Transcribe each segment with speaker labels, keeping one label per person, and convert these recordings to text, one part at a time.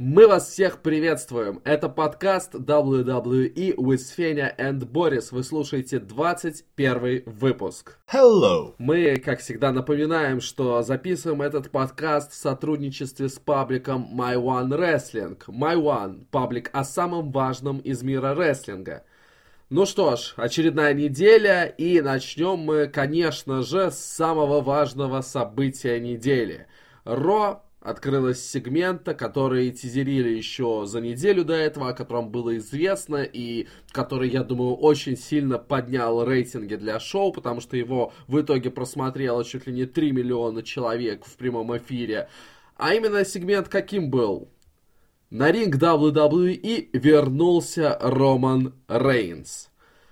Speaker 1: Мы вас всех приветствуем. Это подкаст WWE with Fenya and Boris. Вы слушаете 21 выпуск.
Speaker 2: Hello.
Speaker 1: Мы, как всегда, напоминаем, что записываем этот подкаст в сотрудничестве с пабликом My One Wrestling. My One – паблик о самом важном из мира рестлинга. Ну что ж, очередная неделя, и начнем мы, конечно же, с самого важного события недели. Ро открылась сегмента, который тизерили еще за неделю до этого, о котором было известно, и который, я думаю, очень сильно поднял рейтинги для шоу, потому что его в итоге просмотрело чуть ли не 3 миллиона человек в прямом эфире. А именно сегмент каким был? На ринг WWE вернулся Роман Рейнс.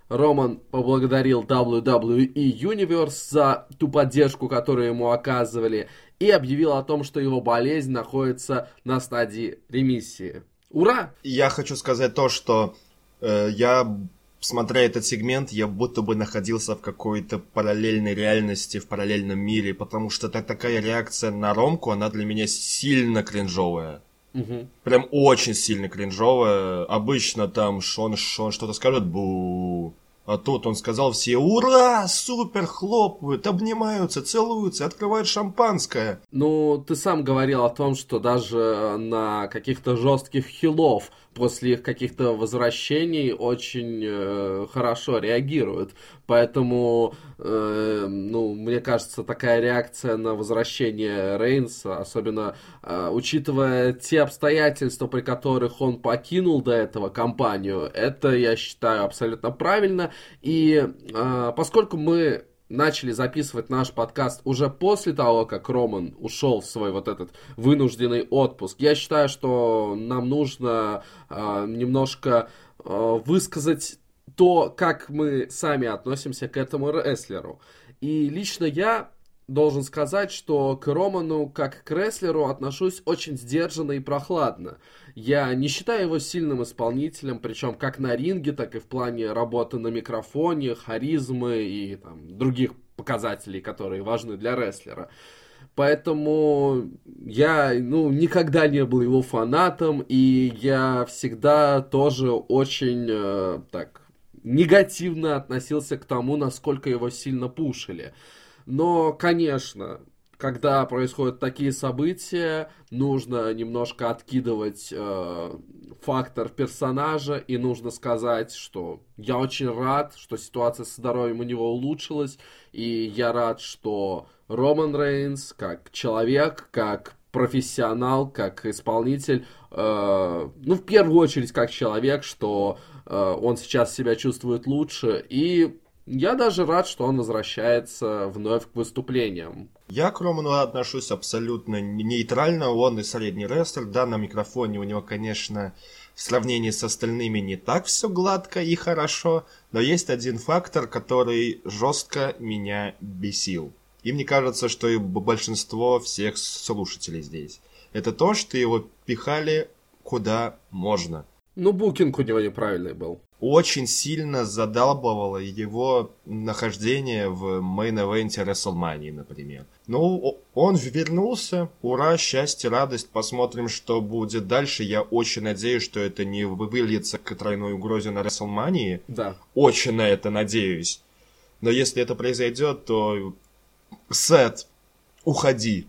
Speaker 1: Роман поблагодарил WWE Universe за ту поддержку, которую ему оказывали, и объявил о том, что его болезнь находится на стадии ремиссии. Ура!
Speaker 2: Я хочу сказать то, что э, я, смотря этот сегмент, я будто бы находился в какой-то параллельной реальности, в параллельном мире, потому что так, такая реакция на Ромку, она для меня сильно кринжовая. Угу. Прям очень сильно кринжовая. Обычно там Шон, Шон что-то скажет, бу а тут он сказал все «Ура! Супер!» хлопают, обнимаются, целуются, открывают шампанское.
Speaker 1: Ну, ты сам говорил о том, что даже на каких-то жестких хилов после их каких-то возвращений очень э, хорошо реагируют. Поэтому, э, ну, мне кажется, такая реакция на возвращение Рейнса, особенно э, учитывая те обстоятельства, при которых он покинул до этого компанию, это, я считаю, абсолютно правильно. И э, поскольку мы начали записывать наш подкаст уже после того, как Роман ушел в свой вот этот вынужденный отпуск. Я считаю, что нам нужно э, немножко э, высказать то, как мы сами относимся к этому рестлеру. И лично я должен сказать, что к Роману, как к рестлеру, отношусь очень сдержанно и прохладно. Я не считаю его сильным исполнителем, причем как на ринге, так и в плане работы на микрофоне, харизмы и там, других показателей, которые важны для рестлера. Поэтому я ну, никогда не был его фанатом, и я всегда тоже очень э, так негативно относился к тому, насколько его сильно пушили. Но, конечно, когда происходят такие события, нужно немножко откидывать э, фактор персонажа, и нужно сказать, что я очень рад, что ситуация с здоровьем у него улучшилась, и я рад, что Роман Рейнс, как человек, как профессионал, как исполнитель, э, ну, в первую очередь, как человек, что э, он сейчас себя чувствует лучше, и я даже рад, что он возвращается вновь к выступлениям.
Speaker 2: Я к Роману отношусь абсолютно нейтрально. Он и средний рестлер. Да, на микрофоне у него, конечно, в сравнении с остальными не так все гладко и хорошо. Но есть один фактор, который жестко меня бесил. И мне кажется, что и большинство всех слушателей здесь. Это то, что его пихали куда можно.
Speaker 1: Ну, букинг у него неправильный был
Speaker 2: очень сильно задалбывало его нахождение в мейн-эвенте WrestleMania, например. Ну, он вернулся, ура, счастье, радость, посмотрим, что будет дальше. Я очень надеюсь, что это не выльется к тройной угрозе на WrestleMania.
Speaker 1: Да.
Speaker 2: Очень на это надеюсь. Но если это произойдет, то Сет, уходи.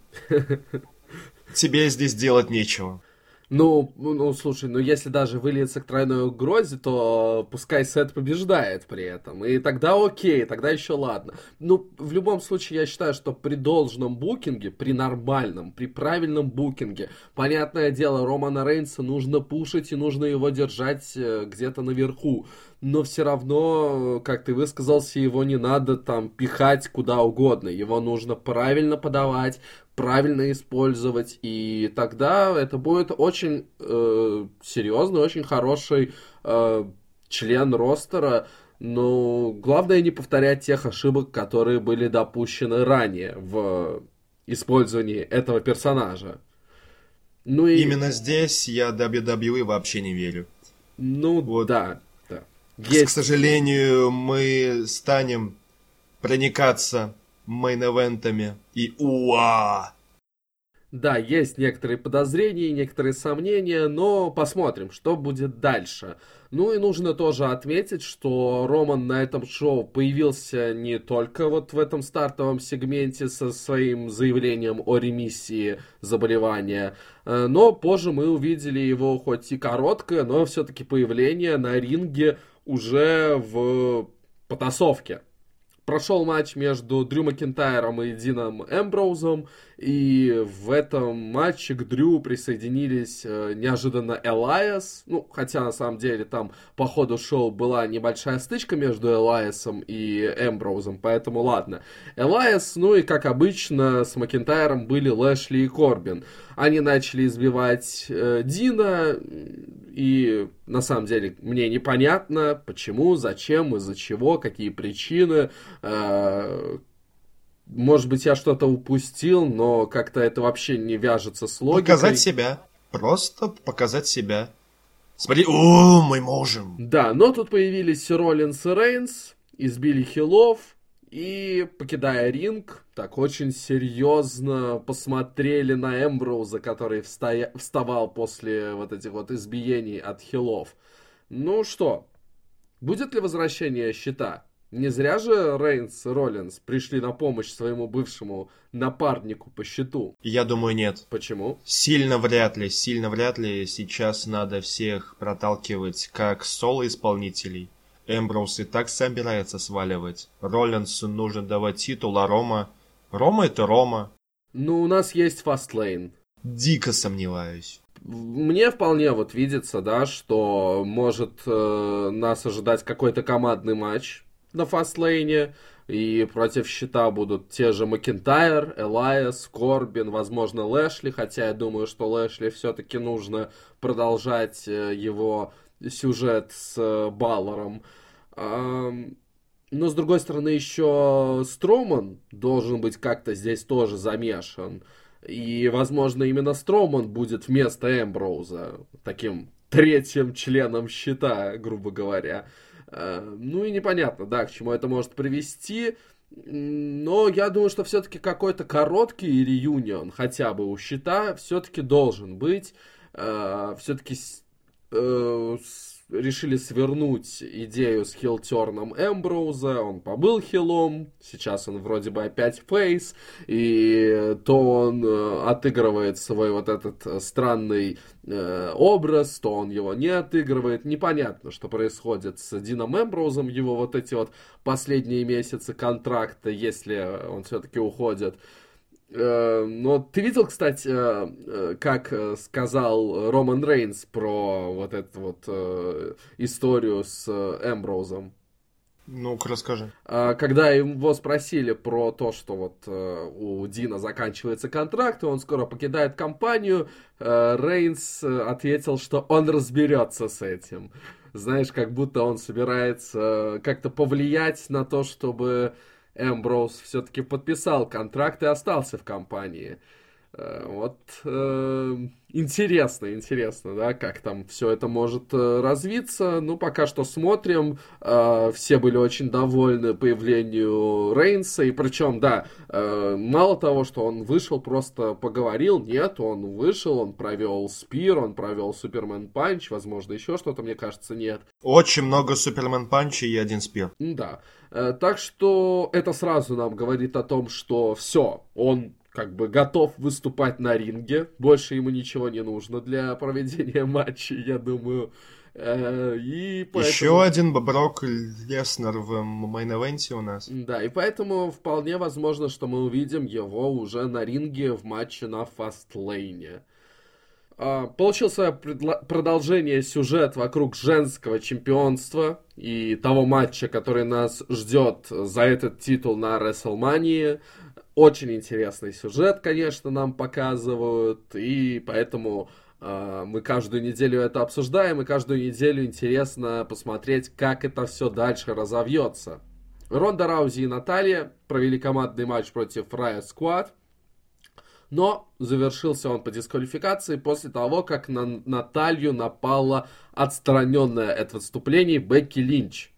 Speaker 2: Тебе здесь делать нечего.
Speaker 1: Ну, ну, слушай, ну если даже выльется к тройной угрозе, то пускай Сет побеждает при этом. И тогда окей, тогда еще ладно. Ну, в любом случае, я считаю, что при должном букинге, при нормальном, при правильном букинге, понятное дело, Романа Рейнса нужно пушить и нужно его держать э, где-то наверху но все равно, как ты высказался, его не надо там пихать куда угодно. Его нужно правильно подавать, правильно использовать, и тогда это будет очень э, серьезный, очень хороший э, член ростера. Но главное не повторять тех ошибок, которые были допущены ранее в использовании этого персонажа.
Speaker 2: Ну и... Именно здесь я WWE вообще не верю.
Speaker 1: Ну вот. да.
Speaker 2: Есть. К сожалению, мы станем проникаться мейн-эвентами и уа!
Speaker 1: Да, есть некоторые подозрения, некоторые сомнения, но посмотрим, что будет дальше. Ну и нужно тоже отметить, что Роман на этом шоу появился не только вот в этом стартовом сегменте со своим заявлением о ремиссии заболевания, э, но позже мы увидели его хоть и короткое, но все-таки появление на ринге уже в потасовке. Прошел матч между Дрю Макентайром и Дином Эмброузом, и в этом матче к Дрю присоединились э, неожиданно Элайас, ну, хотя на самом деле там по ходу шоу была небольшая стычка между Элайасом и Эмброузом, поэтому ладно. Элайас, ну и как обычно, с Макентайром были Лэшли и Корбин. Они начали избивать э, Дина, и на самом деле мне непонятно, почему, зачем, из-за чего, какие причины. Э, может быть, я что-то упустил, но как-то это вообще не вяжется с логикой.
Speaker 2: Показать себя. Просто показать себя. Смотри, о, мы можем.
Speaker 1: Да, но тут появились Роллинс и Рейнс, избили Хилов, и, покидая ринг, так очень серьезно посмотрели на Эмброуза, который встоя... вставал после вот этих вот избиений от хилов. Ну что, будет ли возвращение щита? Не зря же Рейнс и Роллинс пришли на помощь своему бывшему напарнику по счету.
Speaker 2: Я думаю, нет.
Speaker 1: Почему?
Speaker 2: Сильно вряд ли, сильно вряд ли. Сейчас надо всех проталкивать как соло-исполнителей. Эмброуз и так собирается сваливать. Роллинсу нужно давать титул, а Рома... Рома это Рома.
Speaker 1: Ну, у нас есть фастлейн.
Speaker 2: Дико сомневаюсь.
Speaker 1: Мне вполне вот видится, да, что может э, нас ожидать какой-то командный матч на фастлейне, и против щита будут те же Макентайр, Элайас, Корбин, возможно, Лэшли, хотя я думаю, что Лэшли все-таки нужно продолжать э, его сюжет с э, Баллером. Но, с другой стороны, еще Строман должен быть как-то здесь тоже замешан. И, возможно, именно Строман будет вместо Эмброуза таким третьим членом щита, грубо говоря. А, ну и непонятно, да, к чему это может привести. Но я думаю, что все-таки какой-то короткий реюнион хотя бы у щита все-таки должен быть. А, все-таки э, решили свернуть идею с хилтерном Эмброуза, он побыл хилом, сейчас он вроде бы опять фейс, и то он э, отыгрывает свой вот этот э, странный э, образ, то он его не отыгрывает, непонятно, что происходит с Дином Эмброузом, его вот эти вот последние месяцы контракта, если он все-таки уходит, но ты видел, кстати, э, э, как сказал Роман Рейнс про вот эту вот историю с Эмброузом?
Speaker 2: Ну-ка, расскажи.
Speaker 1: Когда его спросили про то, что вот у Дина заканчивается контракт, и он скоро покидает компанию, Рейнс ответил, что он разберется с этим. Знаешь, как будто он собирается как-то повлиять на то, чтобы Эмброуз все-таки подписал контракт и остался в компании. Э, вот э, интересно, интересно, да, как там все это может э, развиться. Ну, пока что смотрим. Э, все были очень довольны появлению Рейнса. И причем, да, э, мало того, что он вышел, просто поговорил, нет, он вышел, он провел спир, он провел Супермен Punch, возможно, еще что-то, мне кажется, нет.
Speaker 2: Очень много Superman Punch ей и один spear.
Speaker 1: Да. Э, так что это сразу нам говорит о том, что все, он как бы готов выступать на ринге. Больше ему ничего не нужно для проведения матчей, я думаю. Э, и
Speaker 2: поэтому... Еще один Брок Леснер в main event е у нас.
Speaker 1: Да, и поэтому вполне возможно, что мы увидим его уже на ринге в матче на Fastlane е. А, получил свое продолжение сюжет вокруг женского чемпионства и того матча, который нас ждет за этот титул на WrestleMania. Очень интересный сюжет, конечно, нам показывают, и поэтому э, мы каждую неделю это обсуждаем, и каждую неделю интересно посмотреть, как это все дальше разовьется. Ронда Раузи и Наталья провели командный матч против Riot Squad, но завершился он по дисквалификации после того, как на Наталью напала отстраненная от выступлений Бекки Линч.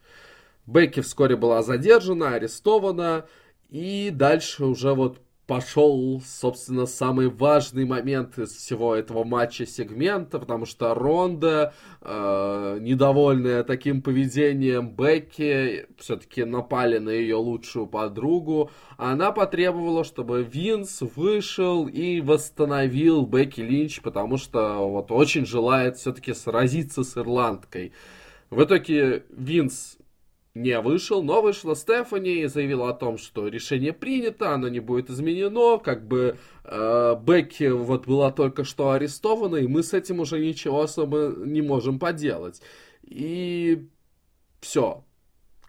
Speaker 1: Бекки вскоре была задержана, арестована, и дальше уже вот пошел, собственно, самый важный момент из всего этого матча сегмента, потому что Ронда, э, недовольная таким поведением Бекки, все-таки напали на ее лучшую подругу. Она потребовала, чтобы Винс вышел и восстановил Бекки Линч, потому что вот очень желает все-таки сразиться с ирландкой. В итоге Винс не вышел, но вышла Стефани и заявила о том, что решение принято, оно не будет изменено, как бы э, Бекки вот была только что арестована, и мы с этим уже ничего особо не можем поделать. И все,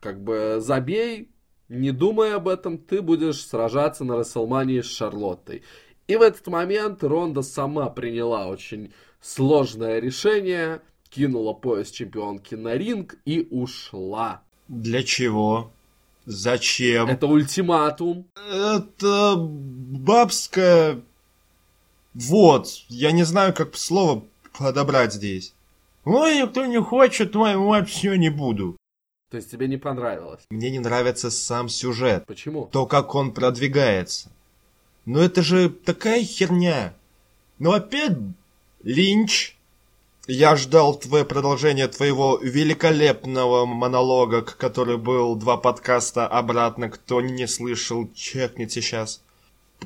Speaker 1: как бы забей, не думай об этом, ты будешь сражаться на Расселмании с Шарлоттой. И в этот момент Ронда сама приняла очень сложное решение, кинула пояс чемпионки на ринг и ушла.
Speaker 2: Для чего? Зачем?
Speaker 1: Это ультиматум.
Speaker 2: Это бабская... Вот, я не знаю, как слово подобрать здесь. Ой, кто не хочет, мой мать все не буду.
Speaker 1: То есть тебе не понравилось?
Speaker 2: Мне не нравится сам сюжет.
Speaker 1: Почему?
Speaker 2: То, как он продвигается. Но это же такая херня. Ну опять Линч я ждал твое продолжение твоего великолепного монолога, который был два подкаста обратно. Кто не слышал, чекните сейчас.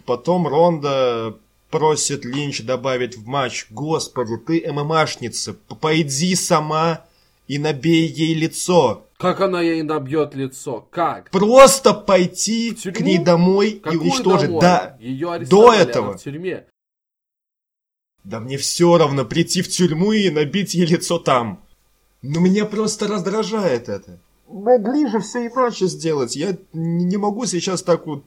Speaker 2: Потом Ронда просит Линч добавить в матч. Господи, ты ММАшница, пойди сама и набей ей лицо.
Speaker 1: Как она ей набьет лицо? Как?
Speaker 2: Просто пойти к ней домой Какую и уничтожить. Домой? Да,
Speaker 1: Ее до этого. в тюрьме.
Speaker 2: Да мне все равно прийти в тюрьму и набить ей лицо там. Но меня просто раздражает это. Могли же все иначе сделать. Я не могу сейчас так вот...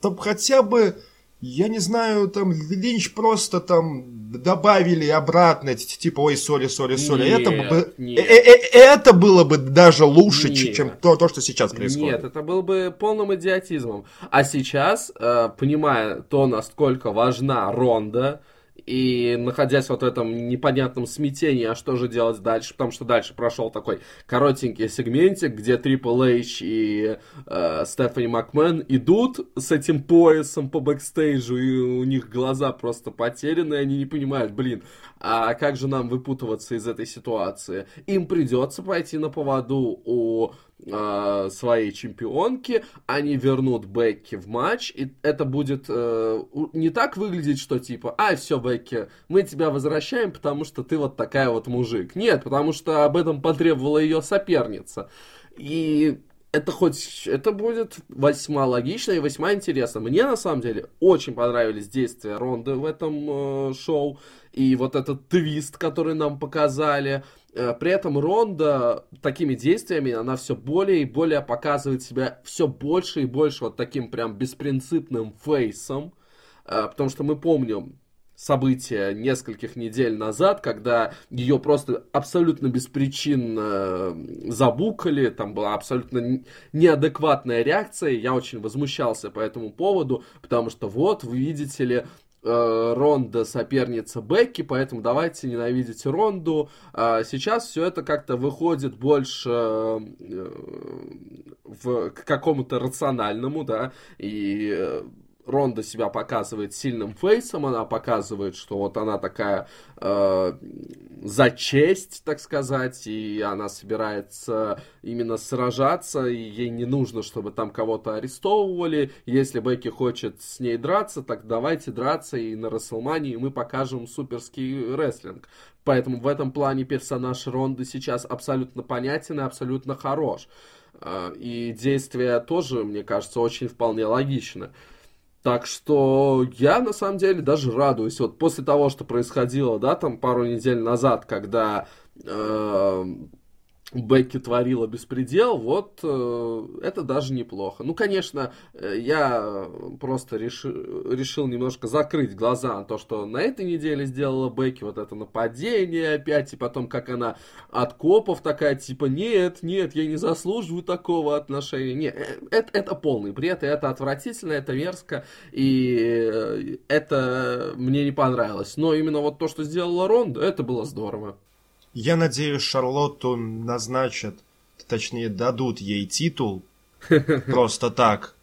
Speaker 2: Там хотя бы, я не знаю, там Линч просто там добавили обратно, типа, ой, сори, сори, сори. Это, бы, нет. Э -э -э это было бы даже лучше, нет. чем то, то, что сейчас происходит.
Speaker 1: Нет, это было бы полным идиотизмом. А сейчас, понимая то, насколько важна Ронда, и находясь вот в этом непонятном смятении, а что же делать дальше, потому что дальше прошел такой коротенький сегментик, где Triple H и э, Стефани Макмен идут с этим поясом по бэкстейджу, и у них глаза просто потеряны, они не понимают, блин, а как же нам выпутываться из этой ситуации? Им придется пойти на поводу у э, своей чемпионки, они вернут Бекки в матч, и это будет э, не так выглядеть, что типа, а, все, Бекки, мы тебя возвращаем, потому что ты вот такая вот мужик. Нет, потому что об этом потребовала ее соперница. И это хоть, это будет весьма логично и весьма интересно. Мне, на самом деле, очень понравились действия Ронды в этом э, шоу. И вот этот твист, который нам показали. Э, при этом Ронда такими действиями, она все более и более показывает себя все больше и больше вот таким прям беспринципным фейсом. Э, потому что мы помним, события нескольких недель назад, когда ее просто абсолютно беспричинно забукали, там была абсолютно неадекватная реакция, я очень возмущался по этому поводу, потому что вот, вы видите ли, э, Ронда соперница Бекки, поэтому давайте ненавидеть Ронду. А сейчас все это как-то выходит больше э, в, к какому-то рациональному, да, и э, Ронда себя показывает сильным фейсом, она показывает, что вот она такая э, за честь, так сказать, и она собирается именно сражаться, и ей не нужно, чтобы там кого-то арестовывали. Если Бекки хочет с ней драться, так давайте драться, и на Расселмании мы покажем суперский рестлинг. Поэтому в этом плане персонаж Ронды сейчас абсолютно понятен и абсолютно хорош. Э, и действия тоже, мне кажется, очень вполне логичны. Так что я на самом деле даже радуюсь. Вот после того, что происходило, да, там пару недель назад, когда э, Бекки творила беспредел, вот э, это даже неплохо. Ну, конечно, э, я просто реши, решил немножко закрыть глаза на то, что на этой неделе сделала Бекки, вот это нападение опять, и потом как она от копов такая, типа, нет, нет, я не заслуживаю такого отношения. Нет, э, это, это полный бред, и это отвратительно, это мерзко, и э, это мне не понравилось. Но именно вот то, что сделала Ронда, это было здорово.
Speaker 2: Я надеюсь, Шарлотту назначат, точнее, дадут ей титул просто так.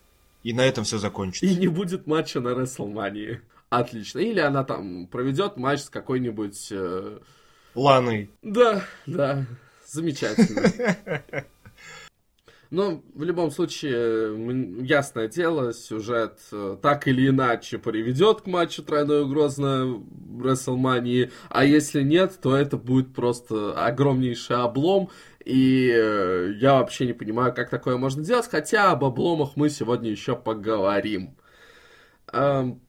Speaker 2: И на этом все закончится.
Speaker 1: И не будет матча на Рестлмании. Отлично. Или она там проведет матч с какой-нибудь... Э...
Speaker 2: Ланой.
Speaker 1: Да, да. Замечательно. Но в любом случае, ясное дело, сюжет э, так или иначе приведет к матчу тройной угрозы на WrestleMania, а если нет, то это будет просто огромнейший облом, и э, я вообще не понимаю, как такое можно делать, хотя об обломах мы сегодня еще поговорим. Эм,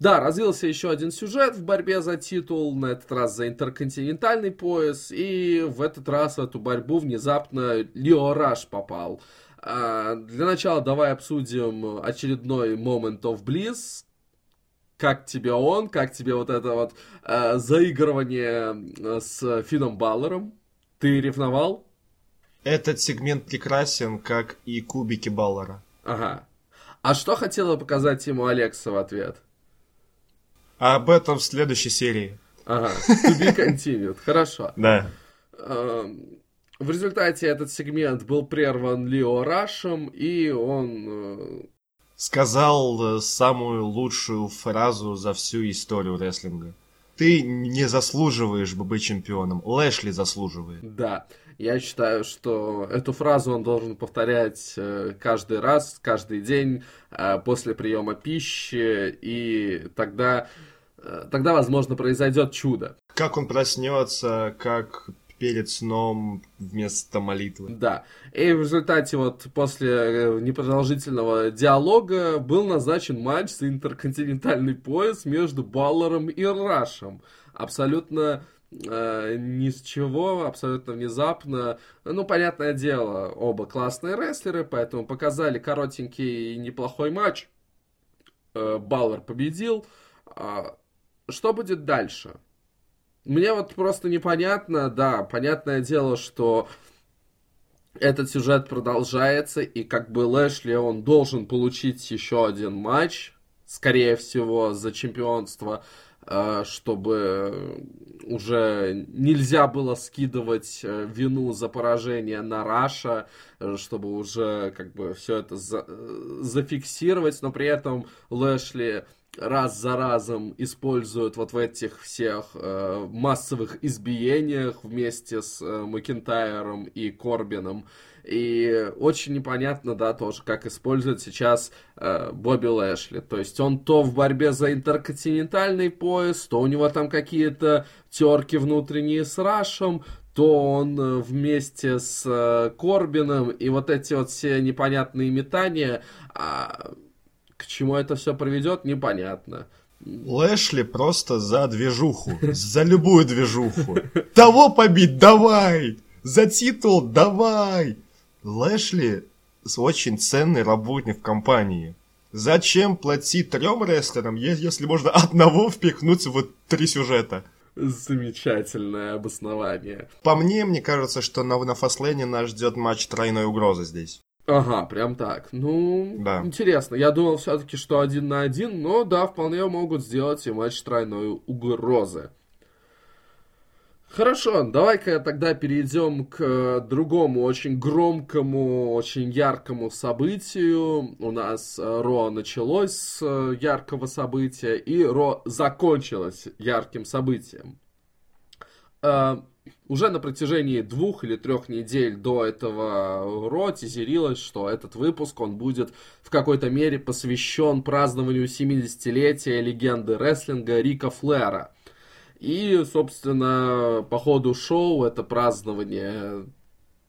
Speaker 1: да, развился еще один сюжет в борьбе за титул, на этот раз за интерконтинентальный пояс, и в этот раз в эту борьбу внезапно Лео Раш попал. А, для начала давай обсудим очередной Moment of Bliss. Как тебе он, как тебе вот это вот а, заигрывание с Фином Баллером? Ты ревновал?
Speaker 2: Этот сегмент прекрасен, как и кубики Баллера.
Speaker 1: Ага. А что хотела показать ему Алекса в ответ?
Speaker 2: А об этом в следующей серии.
Speaker 1: Ага, to be continued, хорошо.
Speaker 2: Да.
Speaker 1: Эм, в результате этот сегмент был прерван Лео Рашем, и он... Э,
Speaker 2: Сказал э, самую лучшую фразу за всю историю рестлинга. Ты не заслуживаешь бы быть чемпионом, Лэшли заслуживает.
Speaker 1: Да, я считаю, что эту фразу он должен повторять э, каждый раз, каждый день после приема пищи, и тогда тогда, возможно, произойдет чудо.
Speaker 2: Как он проснется, как перед сном вместо молитвы.
Speaker 1: Да. И в результате вот после э, непродолжительного диалога был назначен матч за интерконтинентальный пояс между Баллером и Рашем. Абсолютно э, ни с чего, абсолютно внезапно. Ну, понятное дело, оба классные рестлеры, поэтому показали коротенький и неплохой матч. Э, Баллер победил. А что будет дальше? Мне вот просто непонятно, да, понятное дело, что этот сюжет продолжается, и как бы Лэшли, он должен получить еще один матч, скорее всего, за чемпионство, э, чтобы уже нельзя было скидывать э, вину за поражение на Раша, э, чтобы уже как бы все это за зафиксировать, но при этом Лэшли раз за разом используют вот в этих всех э, массовых избиениях вместе с э, Макентайром и Корбином. И очень непонятно, да, тоже, как использует сейчас э, Бобби Лэшли. То есть он то в борьбе за интерконтинентальный пояс, то у него там какие-то терки внутренние с Рашем, то он э, вместе с э, Корбином, и вот эти вот все непонятные метания, а, к чему это все приведет, непонятно.
Speaker 2: Лэшли просто за движуху. За любую движуху. Того побить, давай! За титул, давай! Лэшли очень ценный работник в компании. Зачем платить трем рестлерам, если можно одного впихнуть в три сюжета?
Speaker 1: Замечательное обоснование.
Speaker 2: По мне, мне кажется, что на, на Фаслене нас ждет матч тройной угрозы здесь.
Speaker 1: Ага, прям так. Ну, да. интересно. Я думал все-таки, что один на один, но да, вполне могут сделать и матч тройной угрозы. Хорошо, давай-ка тогда перейдем к другому очень громкому, очень яркому событию. У нас э, Ро началось с э, яркого события, и Ро закончилось ярким событием. Уже на протяжении двух или трех недель до этого Ро тизерилось, что этот выпуск, он будет в какой-то мере посвящен празднованию 70-летия легенды рестлинга Рика Флера. И, собственно, по ходу шоу это празднование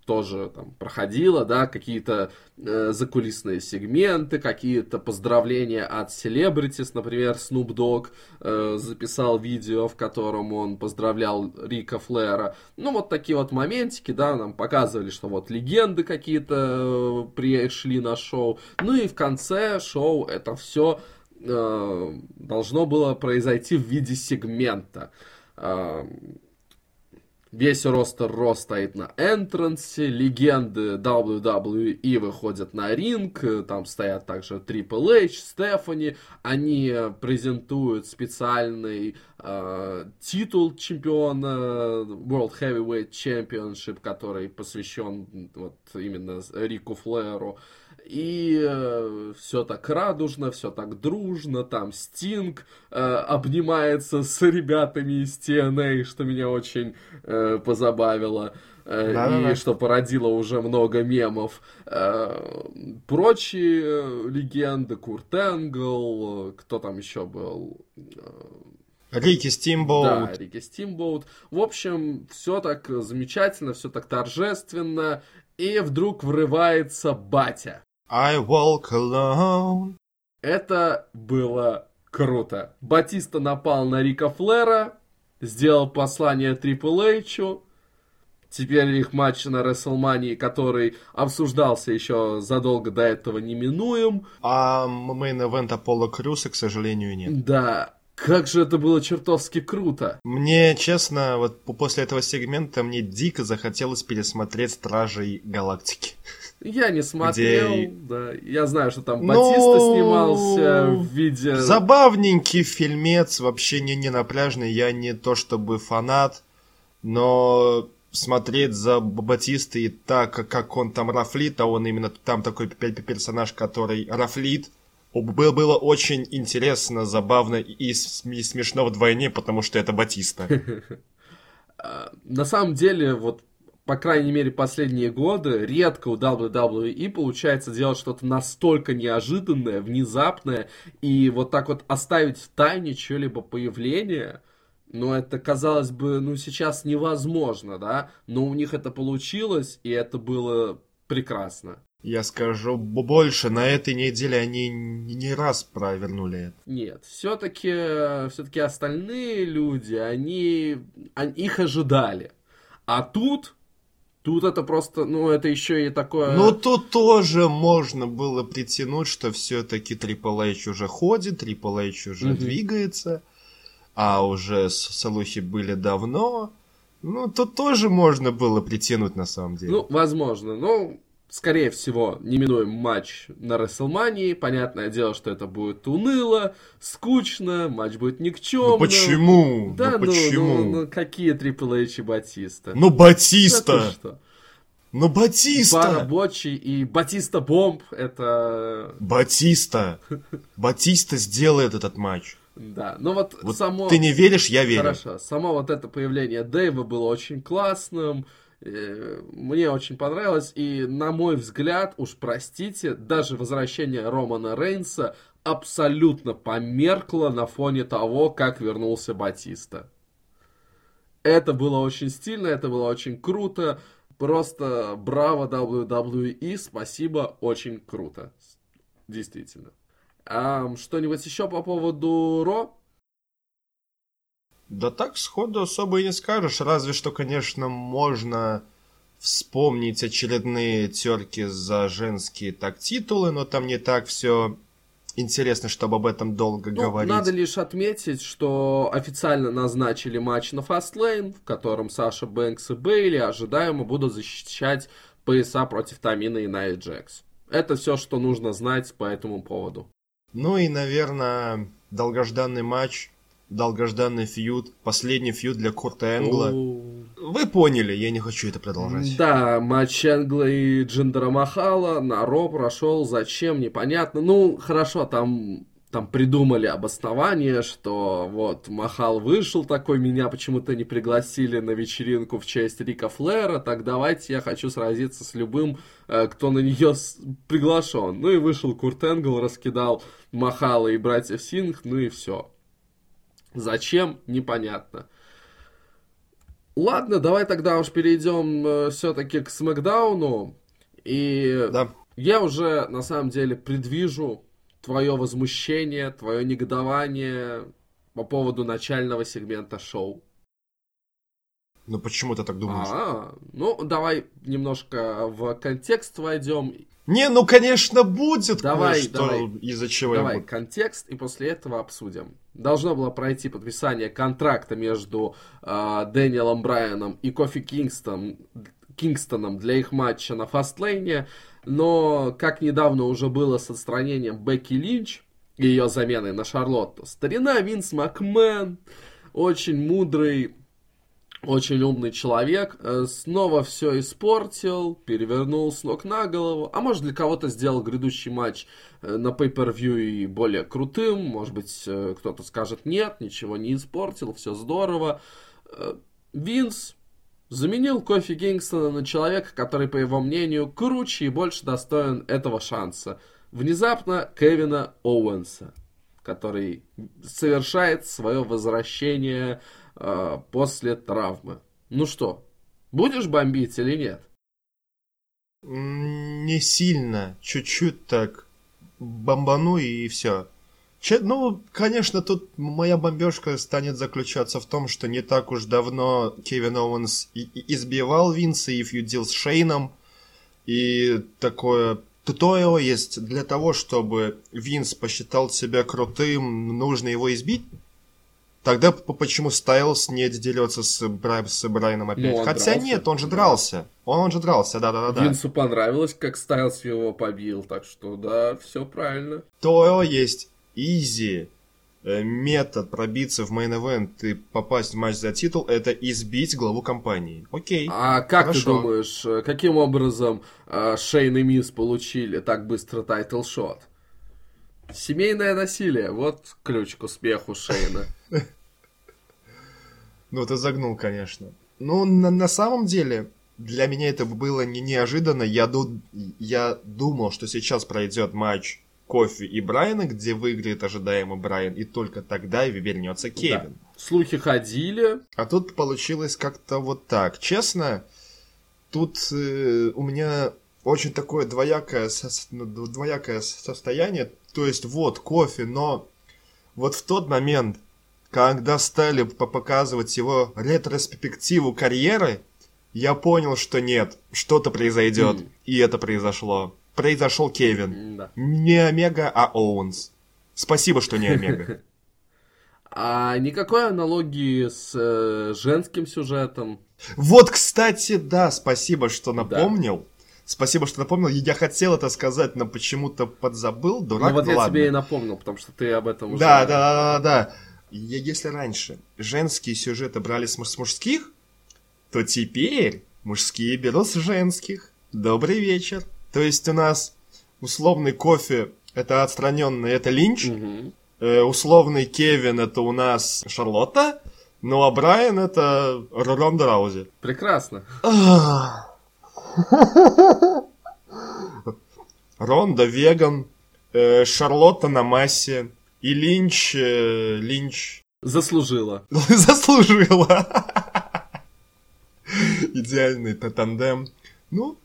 Speaker 1: тоже там проходило, да, какие-то э, закулисные сегменты, какие-то поздравления от селебритис, например, Snoop Dogg э, записал видео, в котором он поздравлял Рика Флера. Ну, вот такие вот моментики, да, нам показывали, что вот легенды какие-то э, пришли на шоу. Ну и в конце шоу это все э, должно было произойти в виде сегмента. Э, Весь ростер Ро стоит на энтрансе, легенды WWE выходят на ринг, там стоят также Triple H, Стефани, они презентуют специальный э, титул чемпиона World Heavyweight Championship, который посвящен вот именно Рику Флэру. И э, все так радужно, все так дружно. Там Стинг э, обнимается с ребятами из TNA, что меня очень э, позабавило. Э,
Speaker 2: Да-да-да.
Speaker 1: и что породило уже много мемов. Э, Прочие э, легенды, Курт Энгл, э, кто там еще был?
Speaker 2: Рики Стимбоут.
Speaker 1: Да, Рики Стимбоут. В общем, все так замечательно, все так торжественно. И вдруг врывается батя.
Speaker 2: I walk alone.
Speaker 1: Это было круто. Батиста напал на Рика Флера, сделал послание Трипл Эйчу. Теперь их матч на Рестлмании, который обсуждался еще задолго до этого, неминуем.
Speaker 2: А main event Аполло Крюса, к сожалению, нет.
Speaker 1: Да, как же это было чертовски круто.
Speaker 2: Мне, честно, вот по- после этого сегмента мне дико захотелось пересмотреть Стражей Галактики.
Speaker 1: Я не смотрел,
Speaker 2: Где-
Speaker 1: да. Я знаю, что там
Speaker 2: Ну,
Speaker 1: Батиста снимался в виде...
Speaker 2: Забавненький фильмец, вообще не, не напряжный. Я не то чтобы фанат, но смотреть за Б- Батистой и так, как- он там рафлит, а он именно там такой пе- пе- персонаж, который рафлит, было, было очень интересно, забавно и смешно вдвойне, потому что это Батиста.
Speaker 1: А, На самом деле, вот, по крайней мере, последние годы, редко у WWE получается делать что-то настолько неожиданное, внезапное, и вот так вот оставить в тайне чье-либо появление, ну, это, казалось бы, ну, сейчас невозможно, да, но у них это получилось, и это было прекрасно.
Speaker 2: Я скажу больше, на этой неделе они не раз провернули это.
Speaker 1: Нет, все-таки все-таки остальные люди, они, они их ожидали. А тут, тут это просто, ну, это еще и такое...
Speaker 2: Ну, тут тоже можно было притянуть, что все-таки Triple H уже ходит, Triple H уже
Speaker 1: Мгм.
Speaker 2: двигается, а уже слухи были давно. Ну, тут тоже можно было притянуть на самом деле.
Speaker 1: Ну, возможно. Ну, скорее всего, неминуем матч на Расселмании. Понятное дело, что это будет уныло, скучно, матч будет никчемным.
Speaker 2: Ну, почему?
Speaker 1: Да,
Speaker 2: ну,
Speaker 1: ну,
Speaker 2: почему?
Speaker 1: ну, ну, какие Triple H и Батиста?
Speaker 2: Ну, Батиста!
Speaker 1: что?
Speaker 2: Ну, Батиста!
Speaker 1: Бочи и Батиста Бомб, это...
Speaker 2: Батиста! Батиста сделает этот матч.
Speaker 1: Да, ну вот,
Speaker 2: Вот
Speaker 1: само...
Speaker 2: ты не веришь, я верю.
Speaker 1: Хорошо, само вот это появление Дэйва было очень классным, мне очень понравилось, и на мой взгляд, уж простите, даже возвращение Романа Рейнса абсолютно померкло на фоне того, как вернулся Батиста. Это было очень стильно, это было очень круто, просто браво WWE, спасибо, очень круто, действительно. Ам, что-нибудь еще по поводу Ро?
Speaker 2: Да так сходу особо и не скажешь, разве что, конечно, можно вспомнить очередные терки за женские так титулы, но там не так все интересно, чтобы об этом долго
Speaker 1: Ну,
Speaker 2: говорить.
Speaker 1: надо лишь отметить, что официально назначили матч на Fastlane, в котором Саша Бэнкс и Бейли ожидаемо будут защищать пояса против Тамина и Найт Джекс. Это все, что нужно знать по этому поводу.
Speaker 2: Ну и, наверное, долгожданный матч, долгожданный фьюд, последний фьюд для Курта Энгла. Вы поняли, я не хочу это продолжать.
Speaker 1: Да, матч Энгла и Джиндера Махала на Ро прошел, зачем, непонятно. Ну, хорошо, там, там придумали обоснование, что вот Махал вышел такой, меня почему-то не пригласили на вечеринку в честь Рика Флера, так давайте я хочу сразиться с любым, э, кто на нее приглашен. Ну и вышел Курт Энгл, раскидал Махала и братьев Сингх, ну и все. Зачем, непонятно. Ладно, давай тогда уж перейдем все-таки к Смакдауну. И
Speaker 2: Да.
Speaker 1: я уже на самом деле предвижу твое возмущение, твое негодование по поводу начального сегмента шоу.
Speaker 2: Ну почему ты так думаешь?
Speaker 1: А, ну давай немножко в контекст войдем.
Speaker 2: Не, ну конечно будет
Speaker 1: Давай,
Speaker 2: кое-что,
Speaker 1: давай.
Speaker 2: из-за чего
Speaker 1: Давай
Speaker 2: буду.
Speaker 1: контекст и после этого обсудим. Должно было пройти подписание контракта между э, Дэниелом Брайаном и Кофи Кингстон, Кингстоном для их матча на Фастлейне, но как недавно уже было с отстранением Бекки Линч и ее заменой на Шарлотту, старина Винс Макмен, очень мудрый, очень умный человек, э, снова все испортил, перевернул с ног на голову, а может для кого-то сделал грядущий матч э, на Pay-Per-View и более крутым, может быть э, кто-то скажет нет, ничего не испортил, все здорово. Винс заменил Кофи Кингстона на человека, который, по его мнению, круче и больше достоин этого шанса. Внезапно Кевина Оуэнса, который совершает свое возвращение э, после травмы. Ну что, будешь бомбить или нет?
Speaker 2: Не сильно, чуть-чуть так бомбану и все. Че, ну, конечно, тут моя бомбежка станет заключаться в том, что не так уж давно Кевин Оуэнс избивал Винса и фьюдил с Шейном. И такое туториал есть для того, чтобы Винс посчитал себя крутым, нужно его избить. Тогда почему Стайлс не дерется с, Бра... с Брайаном опять? Ну, Хотя дрался. нет, он же дрался. Он, он же дрался, да-да-да.
Speaker 1: Винсу понравилось, как Стайлс его побил, так что да, все правильно.
Speaker 2: То есть easy э, метод пробиться в main event и попасть в матч за титул, это избить главу компании. Окей.
Speaker 1: А как хорошо. ты думаешь, э, каким образом э, Шейн и Мисс получили так быстро title shot? Семейное насилие, вот ключ к успеху Шейна.
Speaker 2: Ну, ты загнул, конечно. Ну, на, на самом деле, для меня это было не неожиданно. Я, ду я думал, что сейчас пройдет матч Кофи и Брайана, где выиграет ожидаемый Брайан, и только тогда вернется Кевин. Да.
Speaker 1: Слухи ходили.
Speaker 2: А тут получилось как-то вот так. Честно, тут э, у меня очень такое двоякое, со ну, двоякое состояние. То есть вот кофе, но вот в тот момент, когда стали показывать его ретроспективу карьеры, я понял, что нет, что-то произойдет. Mm. И это произошло. Произошел Кевин. Да. Не Омега, а Оуэнс. Спасибо, что не Омега.
Speaker 1: А никакой аналогии с э, женским сюжетом.
Speaker 2: Вот, кстати, да, спасибо, что напомнил. Да. Спасибо, что напомнил. Я хотел это сказать, но почему-то подзабыл. Дурак, ну
Speaker 1: вот
Speaker 2: ну,
Speaker 1: я
Speaker 2: ладно.
Speaker 1: тебе и напомнил, потому что ты об этом уже...
Speaker 2: Да, да, да, да, да. Если раньше женские сюжеты брали с, мужских, то теперь мужские берут с женских. Добрый вечер. То есть у нас условный кофе это отстраненный, это Линч. Угу. Э, условный Кевин это у нас Шарлотта. Ну а Брайан это Ронда Раузи.
Speaker 1: Прекрасно.
Speaker 2: Ронда Веган, э, Шарлотта на массе, и Линч... Э, Линч...
Speaker 1: Заслужила.
Speaker 2: Заслужила. Идеальный тандем. Ну,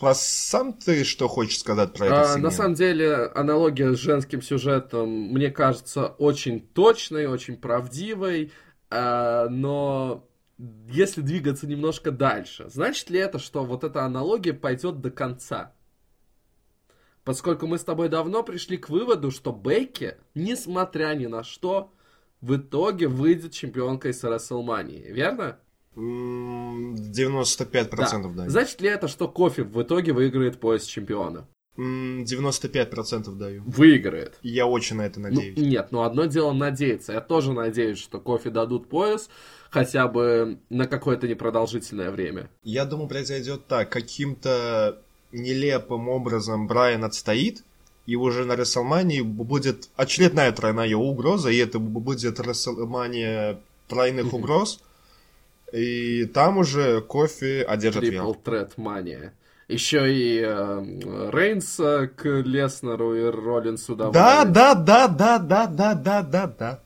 Speaker 2: а сам ты что хочешь сказать про это?
Speaker 1: А, на самом деле, аналогия с женским сюжетом, мне кажется, очень точной, очень правдивой, а, но если двигаться немножко дальше, значит ли это, что вот эта аналогия пойдет до конца? Поскольку мы с тобой давно пришли к выводу, что Бекки, несмотря ни на что, в итоге выйдет чемпионкой с Расселмании, верно?
Speaker 2: 95% да.
Speaker 1: да. Значит ли это, что Кофи в итоге выиграет пояс чемпиона?
Speaker 2: 95% даю.
Speaker 1: Выиграет.
Speaker 2: Я очень на это ну, надеюсь.
Speaker 1: Ну, нет, но одно дело надеяться. Я тоже надеюсь, что Кофи дадут пояс хотя бы на какое-то непродолжительное время.
Speaker 2: Я думаю, произойдет так. Каким-то нелепым образом Брайан отстоит, и уже на Расселмании будет очередная тройная угроза, и это будет Расселмания тройных mm-hmm. угроз. И там уже кофе одержит
Speaker 1: Triple Threat Mania. Еще и э, Рейнса к Леснеру и Роллинсу
Speaker 2: добавили. Да, да, да, да, да, да, да, да, да.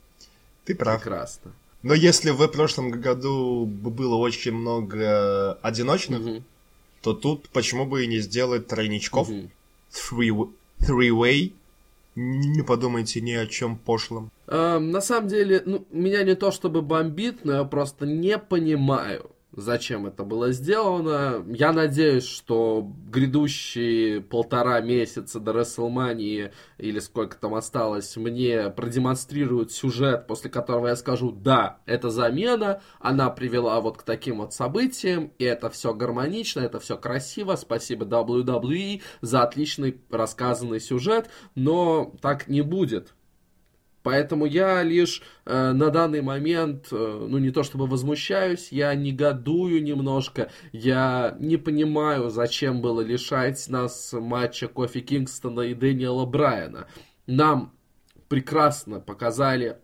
Speaker 2: Ты прав.
Speaker 1: Прекрасно.
Speaker 2: Но если в прошлом году было очень много одиночных, угу. То тут почему бы и не сделать тройничков? Угу. Three, three-way. Не подумайте ни о чем пошлом.
Speaker 1: Э, на самом деле, ну, меня не то чтобы бомбит, но я просто не понимаю, зачем это было сделано. Я надеюсь, что грядущие полтора месяца до Расселмании, или сколько там осталось, мне продемонстрируют сюжет, после которого я скажу, да, это замена, она привела вот к таким вот событиям, и это все гармонично, это все красиво, спасибо WWE за отличный рассказанный сюжет, но так не будет Поэтому я лишь э, на данный момент, э, ну не то чтобы возмущаюсь, я негодую немножко, я не понимаю, зачем было лишать нас матча Кофи Кингстона и Дэниела Брайана. Нам прекрасно показали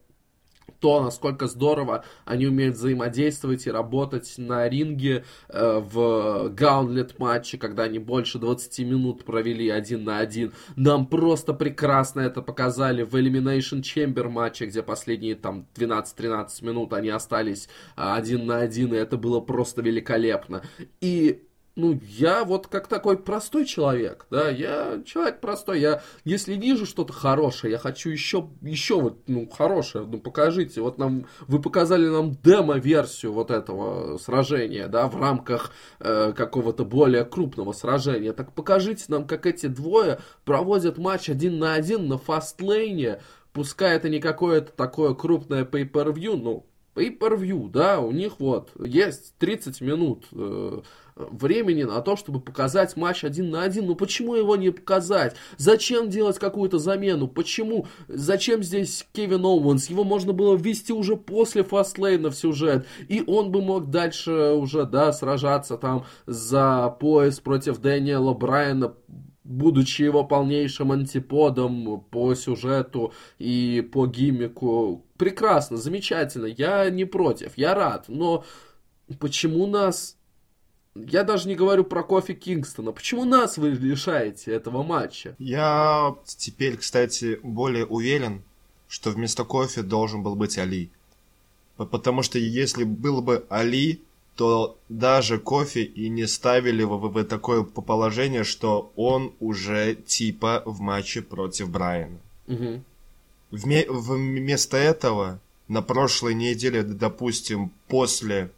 Speaker 1: то, насколько здорово они умеют взаимодействовать и работать на ринге э, в гаунлет матче, когда они больше 20 минут провели один на один. Нам просто прекрасно это показали в Elimination Chamber матче, где последние там 12-13 минут они остались один на один, и это было просто великолепно. И ну, я вот как такой простой человек, да, я человек простой, я, если вижу что-то хорошее, я хочу еще, еще вот, ну, хорошее, ну, покажите, вот нам, вы показали нам демо-версию вот этого сражения, да, в рамках э, какого-то более крупного сражения, так покажите нам, как эти двое проводят матч один на один на фастлейне, пускай это не какое-то такое крупное pay-per-view, ну, pay-per-view, да, у них вот есть 30 минут э, времени на то, чтобы показать матч один на один. Ну почему его не показать? Зачем делать какую-то замену? Почему? Зачем здесь Кевин Оуэнс? Его можно было ввести уже после фастлейна в сюжет. И он бы мог дальше уже, да, сражаться там за пояс против Дэниела Брайана будучи его полнейшим антиподом по сюжету и по гиммику. Прекрасно, замечательно, я не против, я рад, но почему нас... Я даже не говорю про Кофи Кингстона. Почему нас вы лишаете этого матча?
Speaker 2: Я теперь, кстати, более уверен, что вместо Кофи должен был быть Али. Потому что если был бы Али, то даже кофе и не ставили в, в, в такое положение, что он уже типа в матче против Брайана.
Speaker 1: Угу.
Speaker 2: Вме, вместо этого на прошлой неделе, допустим, после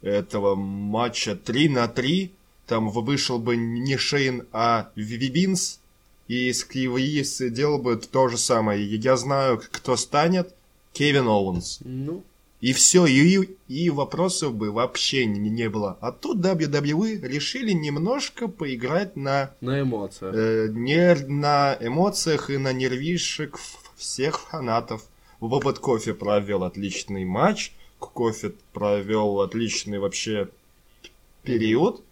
Speaker 2: этого матча 3 на 3, там вышел бы не Шейн, а Вивинс, и Скривиис делал бы то же самое. Я знаю, кто станет. Кевин Оуэнс.
Speaker 1: Ну,
Speaker 2: и все, и, и вопросов бы вообще не, не было. А тут WWE решили немножко поиграть на...
Speaker 1: На эмоциях.
Speaker 2: Э, не, на эмоциях и на нервишек всех фанатов. Бобот Кофе провел отличный матч. Кофе провел отличный вообще период.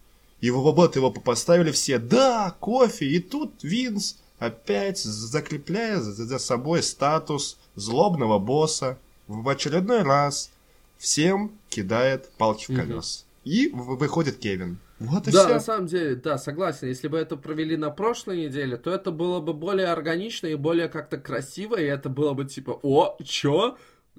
Speaker 2: Его Бобот его поставили все. Да, Кофе. И тут Винс опять закрепляя за собой статус злобного босса в очередной раз всем кидает палки в колес. Угу. И выходит Кевин. Вот и
Speaker 1: да,
Speaker 2: все.
Speaker 1: на самом деле, да, согласен. Если бы это провели на прошлой неделе, то это было бы более органично и более как-то красиво, и это было бы типа, о, чё?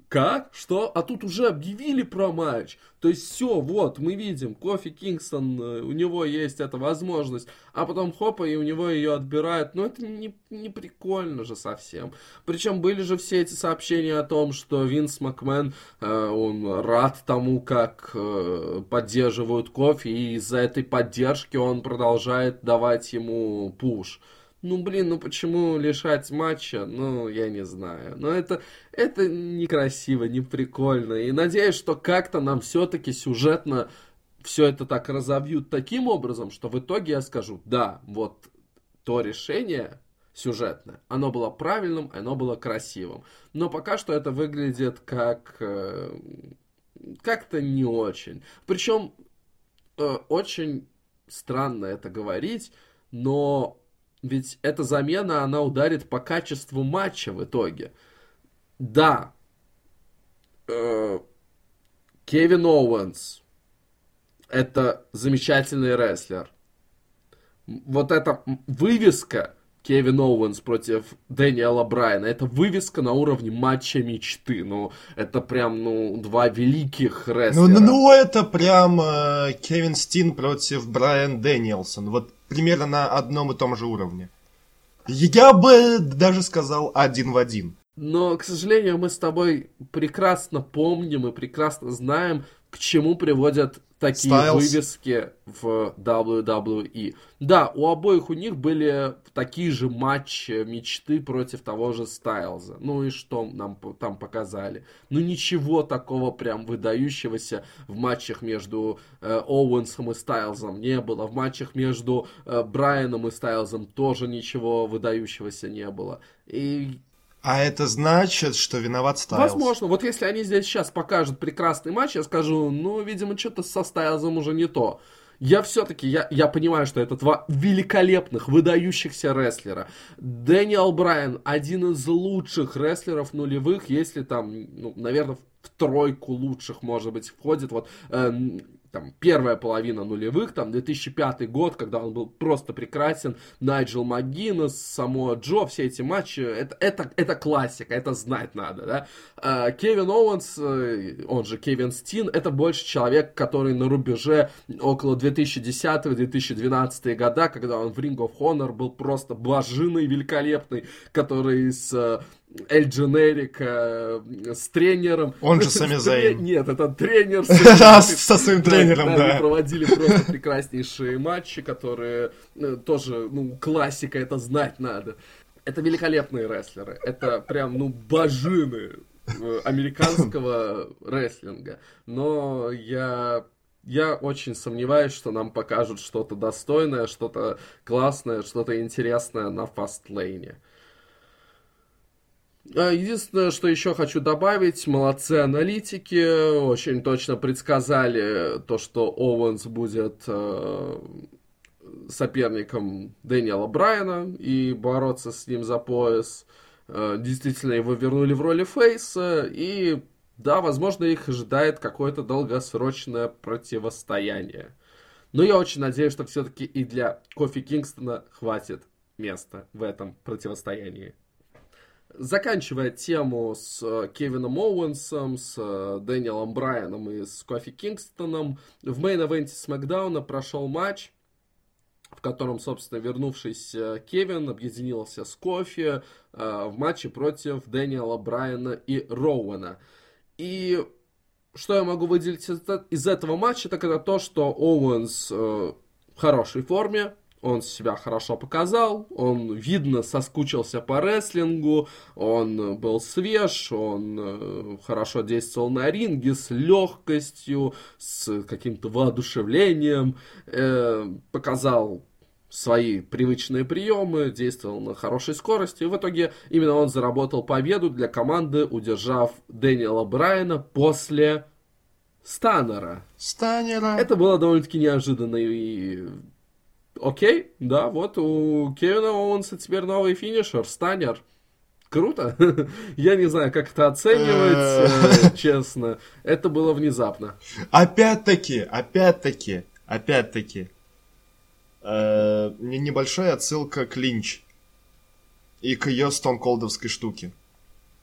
Speaker 1: Как? Что? А тут уже объявили про матч. То есть все, вот, мы видим, Кофи Кингстон, э, у него есть эта возможность, а потом хопа, и у него ее отбирают. Но это не, не прикольно же совсем. Причем были же все эти сообщения о том, что Винс Макмен, э, он рад тому, как э, поддерживают Кофи, и из-за этой поддержки он продолжает давать ему пуш. Ну, блин, ну почему лишать матча? Ну, я не знаю. Но это, это некрасиво, не прикольно. И надеюсь, что как-то нам все-таки сюжетно все это так разовьют таким образом, что в итоге я скажу, да, вот то решение сюжетное, оно было правильным, оно было красивым. Но пока что это выглядит как... Э, как-то не очень. Причем э, очень странно это говорить, но ведь эта замена, она ударит по качеству матча в итоге. Да, э, Кевин Оуэнс это замечательный рестлер. Вот эта вывеска Кевин Оуэнс против Дэниела Брайана. Это вывеска на уровне матча мечты. Ну, это прям, ну, два великих рестлера.
Speaker 2: Ну, ну, ну это прям э, Кевин Стин против Брайан Дэниелсон. Вот примерно на одном и том же уровне. Я бы даже сказал один в один.
Speaker 1: Но, к сожалению, мы с тобой прекрасно помним и прекрасно знаем, к чему приводят такие Styles. вывески в WWE. Да, у обоих у них были такие же матчи мечты против того же Стайлза. Ну и что нам там показали? Ну ничего такого прям выдающегося в матчах между э, Оуэнсом и Стайлзом не было. В матчах между э, Брайаном и Стайлзом тоже ничего выдающегося не было. И
Speaker 2: А это значит, что виноват Стайлз?
Speaker 1: Возможно. Вот если они здесь сейчас покажут прекрасный матч, я скажу, ну, видимо, что-то со Стайлзом уже не то. Я все-таки, я, я понимаю, что это два великолепных, выдающихся рестлера. Дэниел Брайан один из лучших рестлеров нулевых, если там, ну, наверное, в тройку лучших, может быть, входит. Вот э, там, первая половина нулевых, там, 2005 год, когда он был просто прекрасен, Найджел МакГиннес, само Джо, все эти матчи, это, это, это классика, это знать надо, да. А, Кевин Оуэнс, э, он же Кевин Стин, это больше человек, который на рубеже около 2010-2012 года, когда он в Ring of Honor был просто блажиной великолепный, который с Эль Дженерик э, с тренером.
Speaker 2: Он же Сами Зейн.
Speaker 1: Нет, это тренер.
Speaker 2: Со своим тренером, да.
Speaker 1: проводили просто прекраснейшие матчи, которые э, тоже, ну, классика, это знать надо. Это великолепные рестлеры. Это прям, ну, божины э, американского рестлинга. Но я я очень сомневаюсь, что нам покажут что-то достойное, что-то классное, что-то интересное на фастлейне. А, единственное, что еще хочу добавить, молодцы аналитики, очень точно предсказали то, что Оуэнс будет э, соперником Дэниела Брайана и бороться с ним за пояс. Э, действительно, его вернули в роли face а, и да, возможно, их ожидает какое-то долгосрочное противостояние. Но я очень надеюсь, что все-таки и для Кофи Кингстона хватит места в этом противостоянии заканчивая тему с э, Кевином Оуэнсом, с э, Дэниелом Брайаном и с Кофи Кингстоном, в main event е SmackDown а прошел матч, в котором, собственно, вернувшийся Кевин объединился с Кофи э, в матче против Дэниела Брайана и Роуэна. И что я могу выделить из этого матча, так это то, что Оуэнс в хорошей форме, он себя хорошо показал, он, видно, соскучился по рестлингу, он был свеж, он э, хорошо действовал на ринге с легкостью, с каким-то воодушевлением, э, показал свои привычные приемы, действовал на хорошей скорости. И в итоге именно он заработал победу для команды, удержав Дэниела Брайана после Станнера.
Speaker 2: Станнера.
Speaker 1: Это было довольно-таки неожиданно и окей, да, вот у Кевина Оуэнса теперь новый финишер, станер. Круто. Я не знаю, как это оценивать, э, честно. Это было внезапно.
Speaker 2: Опять-таки, опять-таки, опять-таки. Э, небольшая отсылка к Линч и к ее стонколдовской штуке.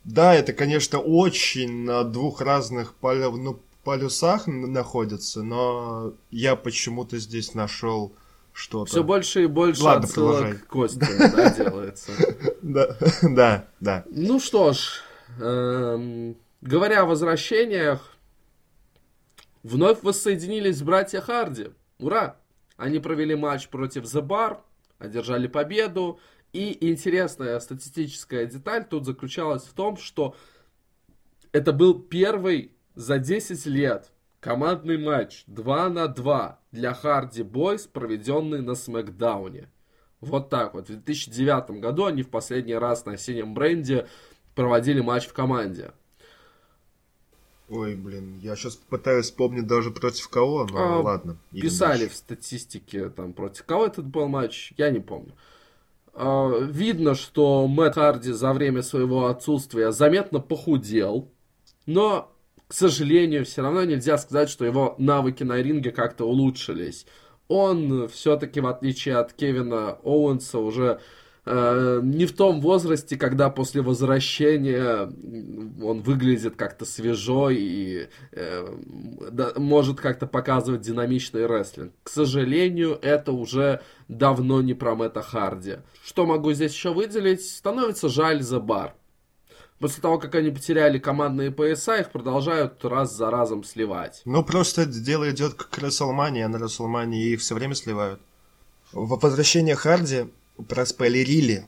Speaker 2: Да, это, конечно, очень на двух разных ну, полюсах находится, но я почему-то здесь нашел что-то.
Speaker 1: Все больше и больше Ладно, отсылок продолжай. к Косте, да, делается.
Speaker 2: Да, да, да.
Speaker 1: Ну что ж, эм, говоря о возвращениях, вновь воссоединились братья Харди. Ура! Они провели матч против The Bar, одержали победу. И интересная статистическая деталь тут заключалась в том, что это был первый за 10 лет Командный матч 2 на 2 для Харди Бойс, проведенный на Смакдауне. Вот так вот. В 2009 году они в последний раз на синем бренде проводили матч в команде.
Speaker 2: Ой, блин, я сейчас пытаюсь вспомнить даже против кого, но а, ладно.
Speaker 1: Писали дальше. в статистике там против кого этот был матч, я не помню. А, видно, что Мэтт Харди за время своего отсутствия заметно похудел, но к сожалению, все равно нельзя сказать, что его навыки на ринге как-то улучшились. Он все-таки, в отличие от Кевина Оуэнса, уже э, не в том возрасте, когда после возвращения он выглядит как-то свежо и э, да, может как-то показывать динамичный рестлинг. К сожалению, это уже давно не про Мэтта Харди. Что могу здесь еще выделить? Становится жаль за бар после того, как они потеряли командные пояса, их продолжают раз за разом сливать.
Speaker 2: Ну, просто дело идет к Расселмании, а на Расселмании их все время сливают. В возвращение Харди проспойлерили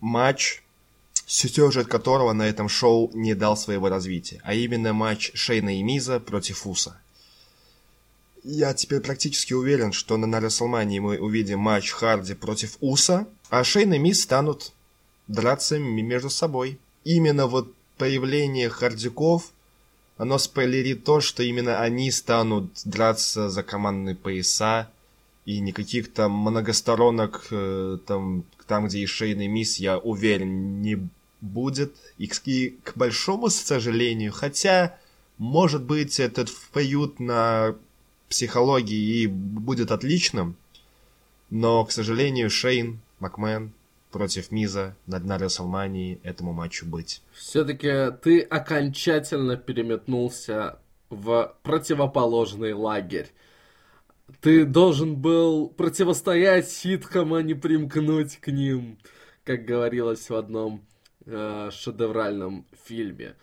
Speaker 2: матч, сюжет которого на этом шоу не дал своего развития, а именно матч Шейна и Миза против Уса. Я теперь практически уверен, что на, на Расселмании мы увидим матч Харди против Уса, а Шейн и Миз станут драться между собой. Именно вот появление хардюков, оно спойлерит то, что именно они станут драться за командные пояса, и никаких там многосторонок э, там, там, где и шейный мисс, я уверен, не будет. И, и к большому сожалению, хотя, может быть, этот феют на психологии и будет отличным, но, к сожалению, Шейн, Макмен против Миза на дна Расселмании этому матчу быть.
Speaker 1: Все-таки ты окончательно переметнулся в противоположный лагерь. Ты должен был противостоять ситхам, а не примкнуть к ним, как говорилось в одном э, шедевральном фильме.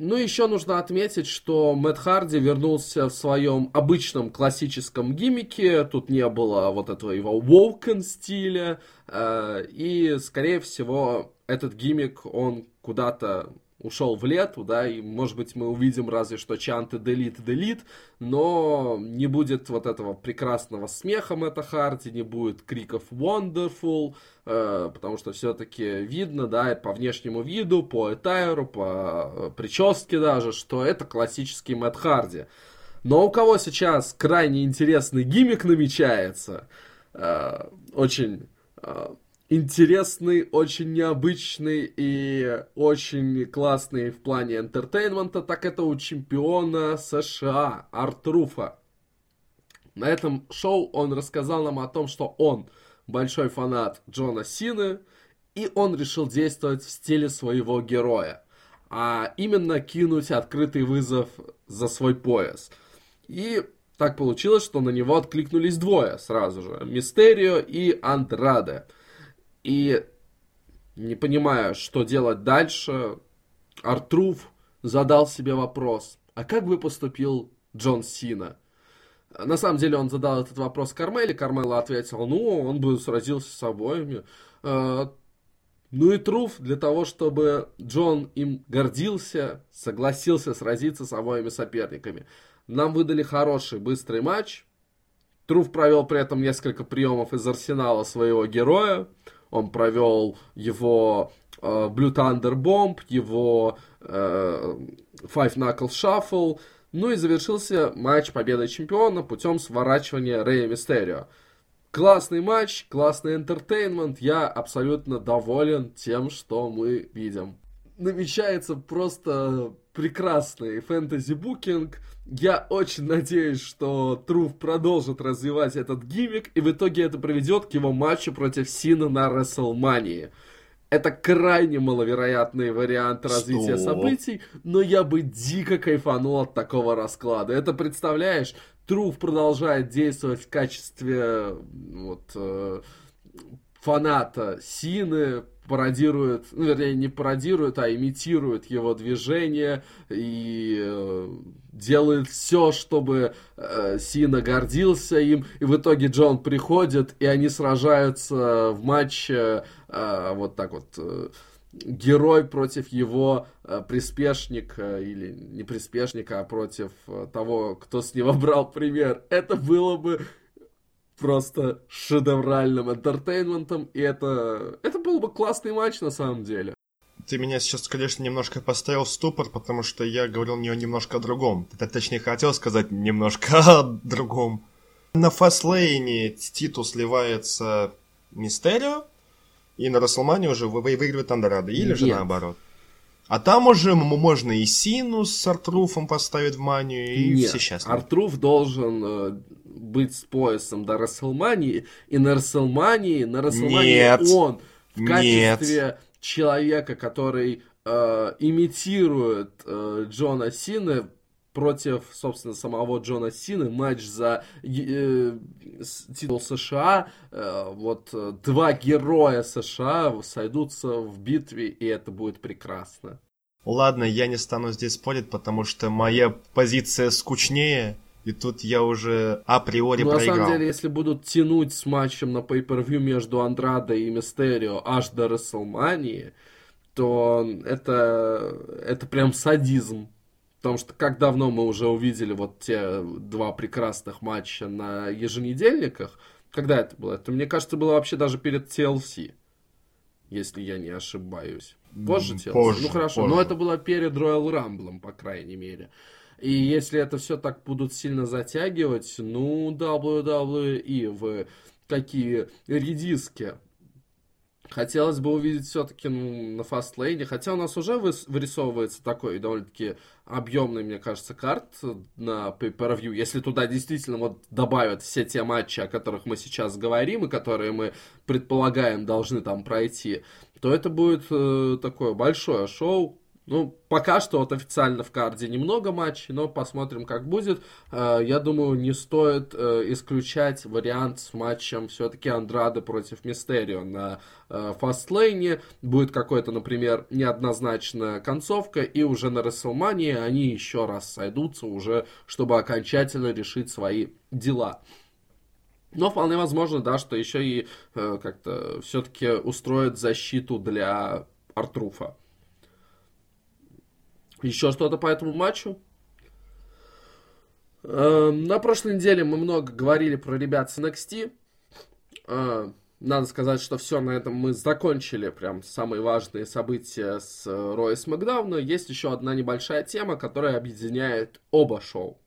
Speaker 1: Ну, еще нужно отметить, что Мэтт Харди вернулся в своем обычном классическом гиммике. Тут не было вот этого его woken стиля. Э, и, скорее всего, этот гиммик, он куда-то ушел в лету, да, и, может быть, мы увидим разве что чанты делит, делит, но не будет вот этого прекрасного смеха Мэтта Харди, не будет криков wonderful, э, потому что все-таки видно, да, по внешнему виду, по этайру, по э, прическе даже, что это классический Мэтт Харди. Но у кого сейчас крайне интересный гиммик намечается, э, очень э, интересный, очень необычный и очень классный в плане энтертейнмента, так это у чемпиона США Артруфа. На этом шоу он рассказал нам о том, что он большой фанат Джона Сины, и он решил действовать в стиле своего героя, а именно кинуть открытый вызов за свой пояс. И так получилось, что на него откликнулись двое сразу же, Мистерио и Андраде – и не понимая, что делать дальше, Артруф задал себе вопрос, а как бы поступил Джон Сина? На самом деле он задал этот вопрос Кармеле, Кармела ответил, ну, он бы сразился с обоими. А, ну и Труф для того, чтобы Джон им гордился, согласился сразиться с обоими соперниками. Нам выдали хороший, быстрый матч. Труф провел при этом несколько приемов из арсенала своего героя. Он провел его э, Blue Thunder Bomb, его э, Five Knuckle Shuffle. Ну и завершился матч победой чемпиона путем сворачивания Рэя Мистерио. Классный матч, классный энтертейнмент. Я абсолютно доволен тем, что мы видим. Намечается просто прекрасный фэнтези-букинг. Я очень надеюсь, что Труф продолжит развивать этот гиммик, и в итоге это приведет к его матчу против Сина на Расселмании. Это крайне маловероятный вариант развития что? событий, но я бы дико кайфанул от такого расклада. Это представляешь, Труф продолжает действовать в качестве вот э, фаната Сины, пародирует, ну, вернее, не пародирует, а имитирует его движение и э, делает все, чтобы э, Сина гордился им. И в итоге Джон приходит, и они сражаются в матче э, вот так вот. Э, герой против его э, приспешника, или не приспешника, а против э, того, кто с него брал пример. Это было бы просто шедевральным энтертейнментом, и это, это был бы классный матч на самом деле.
Speaker 2: Ты меня сейчас, конечно, немножко поставил в ступор, потому что я говорил не немножко о другом. Ты, точнее, хотел сказать немножко о другом. На Фаслейне титул сливается Мистерио, и на Расселмане уже выигрывает Андрада, или Нет. же наоборот? А там уже можно и Сину с Артруфом поставить в манию, и Нет, все счастливы.
Speaker 1: Артруф должен э, быть с поясом до Расселмании, и на Расселмании, на Расселмании он в качестве Нет. человека, который э, имитирует э, Джона Сины против, собственно, самого Джона Сины, матч за э, титул США, э, вот э, два героя США сойдутся в битве, и это будет прекрасно.
Speaker 2: Ладно, я не стану здесь спорить, потому что моя позиция скучнее, и тут я уже априори ну, проиграл.
Speaker 1: на самом деле, если будут тянуть с матчем на pay-per-view между Андрадо и Мистерио аж до Расселмании, то это, это прям садизм. Потому что как давно мы уже увидели вот те два прекрасных матча на еженедельниках. Когда это было? Это, мне кажется, было вообще даже перед TLC. если я не ошибаюсь. Позже TLC?
Speaker 2: позже,
Speaker 1: ну хорошо,
Speaker 2: позже.
Speaker 1: но это было перед Royal Rumble, по крайней мере. И если это все так будут сильно затягивать, ну, WWE в какие редиски Хотелось бы увидеть все-таки ну, на фастлейне, хотя у нас уже вырисовывается такой довольно-таки объемный, мне кажется, карт на pay-per-view. Если туда действительно вот добавят все те матчи, о которых мы сейчас говорим, и которые мы предполагаем должны там пройти, то это будет э, такое большое шоу. Ну, пока что вот официально в карде немного матчей, но посмотрим, как будет. Э, Я думаю, не стоит э, исключать вариант с матчем все-таки Андрада против Мистерио на э, фастлейне. Будет какой-то, например, неоднозначная концовка, и уже на Расселмании они еще раз сойдутся уже, чтобы окончательно решить свои дела. Но вполне возможно, да, что еще и как-то все-таки устроят защиту для Артруфа. Еще что-то по этому матчу? Э, На прошлой неделе мы много говорили про ребят с NXT. Э, Надо сказать, что все, на этом мы закончили прям самые важные события с Роя Смакдауна. Есть еще одна небольшая тема, которая объединяет оба шоу.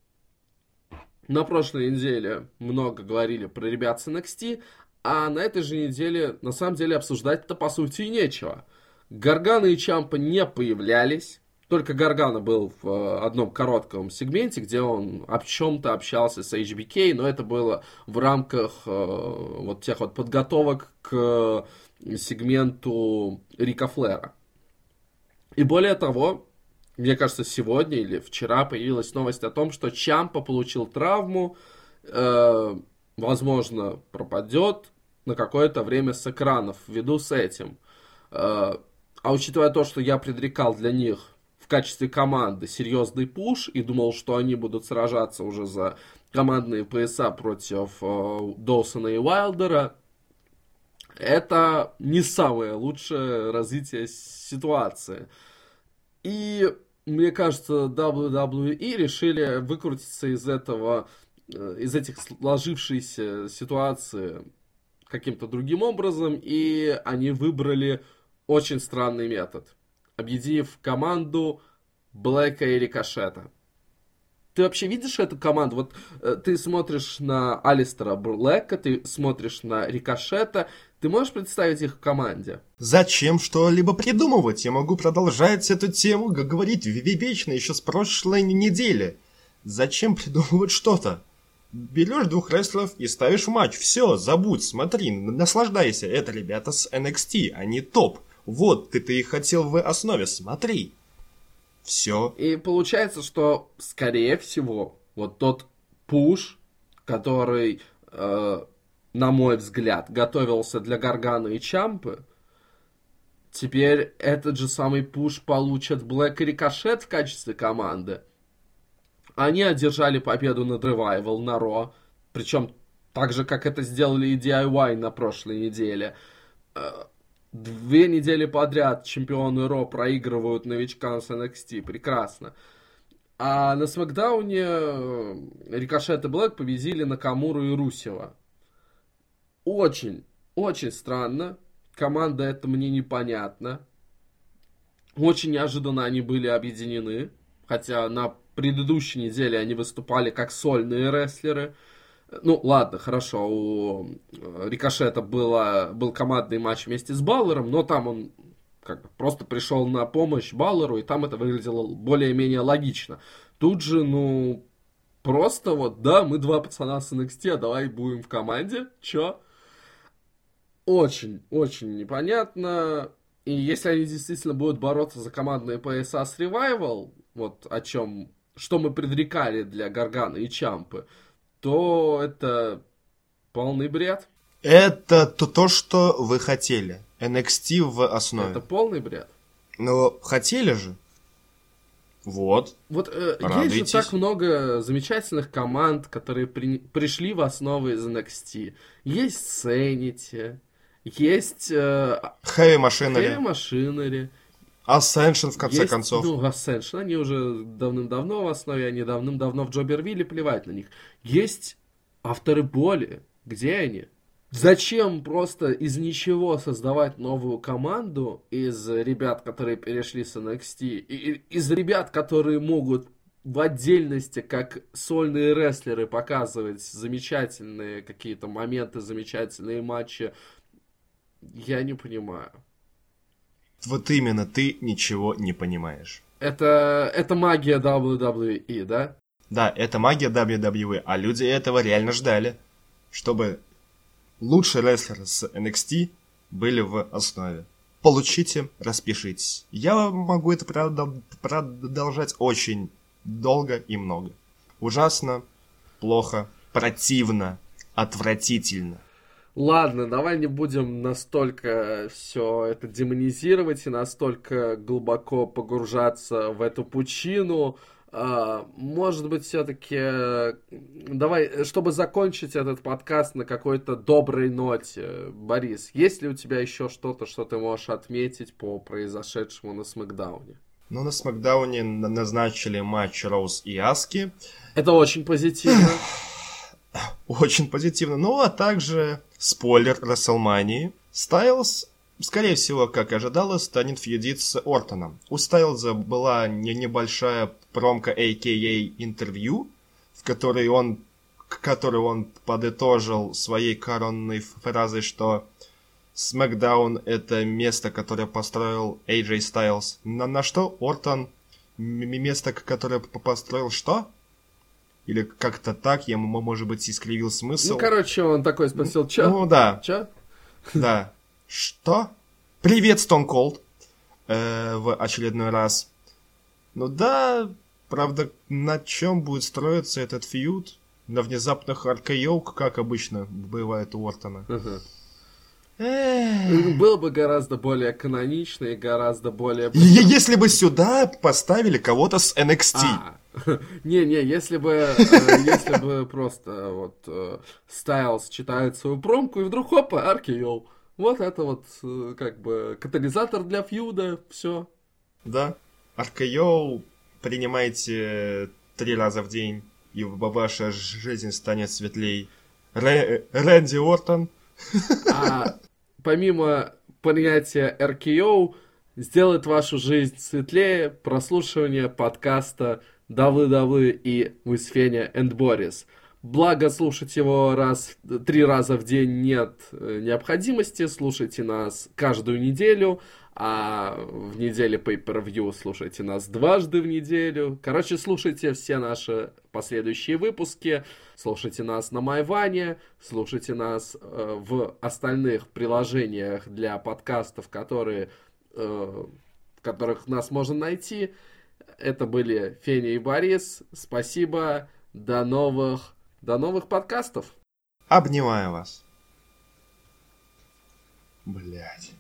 Speaker 1: На прошлой неделе много говорили про ребят с NXT, а на этой же неделе на самом деле обсуждать-то по сути и нечего. Гаргана и Чампа не появлялись. Только Гаргана был в э, одном коротком сегменте, где он о чем-то общался с HBK, но это было в рамках э, вот тех вот подготовок к сегменту Рика Флера. И более того, мне кажется, сегодня или вчера появилась новость о том, что Чампа получил травму, э, возможно, пропадет на какое-то время с экранов ввиду с этим. Э, а учитывая то, что я предрекал для них качестве команды серьезный пуш и думал, что они будут сражаться уже за командные пояса против э, Доусона и Уайлдера, это не самое лучшее развитие ситуации. И мне кажется, WWE решили выкрутиться из этого, э, из этих сложившейся ситуации каким-то другим образом, и они выбрали очень странный метод, объединив команду Блэка и Рикошета. Ты вообще видишь эту команду? Вот э, ты смотришь на Алистера Блэка, ты смотришь на Рикошета, ты можешь представить их в команде?
Speaker 2: Зачем что-либо придумывать? Я могу продолжать эту тему, как говорить вечно еще с прошлой недели. Зачем придумывать что-то? Берешь двух рестлеров и ставишь матч. Все, забудь, смотри, наслаждайся. Это ребята с NXT, они топ. Вот, ты-то их хотел в основе, смотри. Все.
Speaker 1: И получается, что, скорее всего, вот тот пуш, который, э, на мой взгляд, готовился для Гаргана и Чампы, теперь этот же самый пуш получат Блэк и Рикошет в качестве команды. Они одержали победу над Revival на Ро, причем так же, как это сделали и DIY на прошлой неделе. Э, Две недели подряд чемпионы Ро проигрывают новичкам с NXT. Прекрасно. А на Смакдауне э, Рикошет и Блэк победили Накамуру и Русева. Очень, очень странно. Команда это мне непонятна. Очень неожиданно они были объединены. Хотя на предыдущей неделе они выступали как сольные рестлеры. Ну, ладно, хорошо, у э, Рикошета было, был командный матч вместе с Баллером, но там он как бы просто пришел на помощь Баллеру, и там это выглядело более-менее логично. Тут же, ну, просто вот, да, мы два пацана с NXT, а давай будем в команде, чё? Очень, очень непонятно. И если они действительно будут бороться за командные пояса с Revival, вот о чем, что мы предрекали для Гаргана и Чампы, то это полный бред.
Speaker 2: Это то, то, что вы хотели. NXT в основе.
Speaker 1: Это полный бред.
Speaker 2: Но хотели же. Вот.
Speaker 1: Вот э, есть же так много замечательных команд, которые при- пришли в основу из NXT. Есть Sanity, есть э,
Speaker 2: Heavy
Speaker 1: Heavy Machinery.
Speaker 2: Ascension, в конце
Speaker 1: есть,
Speaker 2: концов.
Speaker 1: ну, Ascension, они уже давным-давно в основе, они давным-давно в Джобервилле, плевать на них. Есть авторы боли, где они? Зачем просто из ничего создавать новую команду из ребят, которые перешли с NXT, и из ребят, которые могут в отдельности, как сольные рестлеры, показывать замечательные какие-то моменты, замечательные матчи, я не понимаю.
Speaker 2: Вот именно, ты ничего не понимаешь.
Speaker 1: Это, это магия WWE, да?
Speaker 2: Да, это магия WWE, а люди этого реально ждали, чтобы лучшие рестлеры с NXT были в основе. Получите, распишитесь. Я могу это продолжать очень долго и много. Ужасно, плохо, противно, отвратительно.
Speaker 1: Ладно, давай не будем настолько все это демонизировать и настолько глубоко погружаться в эту пучину. А, может быть, все-таки давай, чтобы закончить этот подкаст на какой-то доброй ноте, Борис, есть ли у тебя еще что-то, что ты можешь отметить по произошедшему на Смакдауне?
Speaker 2: Ну, на Смакдауне назначили матч Роуз и Аски.
Speaker 1: Это очень позитивно.
Speaker 2: Очень позитивно. Ну, а также, спойлер Расселмании, Стайлз скорее всего, как ожидалось, станет фьюдить с Ортоном. У Стайлза была не небольшая промка, а.к.а. интервью, в которой он, который он подытожил своей коронной фразой, что SmackDown это место, которое построил AJ Styles. На, на что Ортон место, которое построил что? Или как-то так, я, может быть, искривил смысл.
Speaker 1: Ну, короче, он такой спросил, чё?
Speaker 2: Ну, да.
Speaker 1: Чё?
Speaker 2: Да. Что? Привет, Stone Cold. Э, в очередной раз. Ну да, правда, на чем будет строиться этот фьюд? На внезапных RKO, как обычно бывает у Ортона.
Speaker 1: Было бы гораздо более канонично и гораздо более...
Speaker 2: Если бы сюда поставили кого-то с NXT.
Speaker 1: Не-не, а. если бы, э, если бы просто вот Стайлз э, читает свою промку и вдруг хопа, RKO. Вот это вот э, как бы катализатор для фьюда, все.
Speaker 2: Да. Аркайоу принимайте три раза в день, и ваша жизнь станет светлей. Рэ Рэнди Ортон.
Speaker 1: А помимо понятия RKO, сделает вашу жизнь светлее прослушивание подкаста WWE with Fenya and Boris. Благо, слушать его раз, три раза в день нет э, необходимости. Слушайте нас каждую неделю, а в неделе Pay-Per-View слушайте нас дважды в неделю. Короче, слушайте все наши последующие выпуски. Слушайте нас на Майване, слушайте нас э, в остальных приложениях для подкастов, которые, э, в которых нас можно найти. Это были Феня и Борис. Спасибо. До новых до новых подкастов.
Speaker 2: Обнимаю вас. Блять.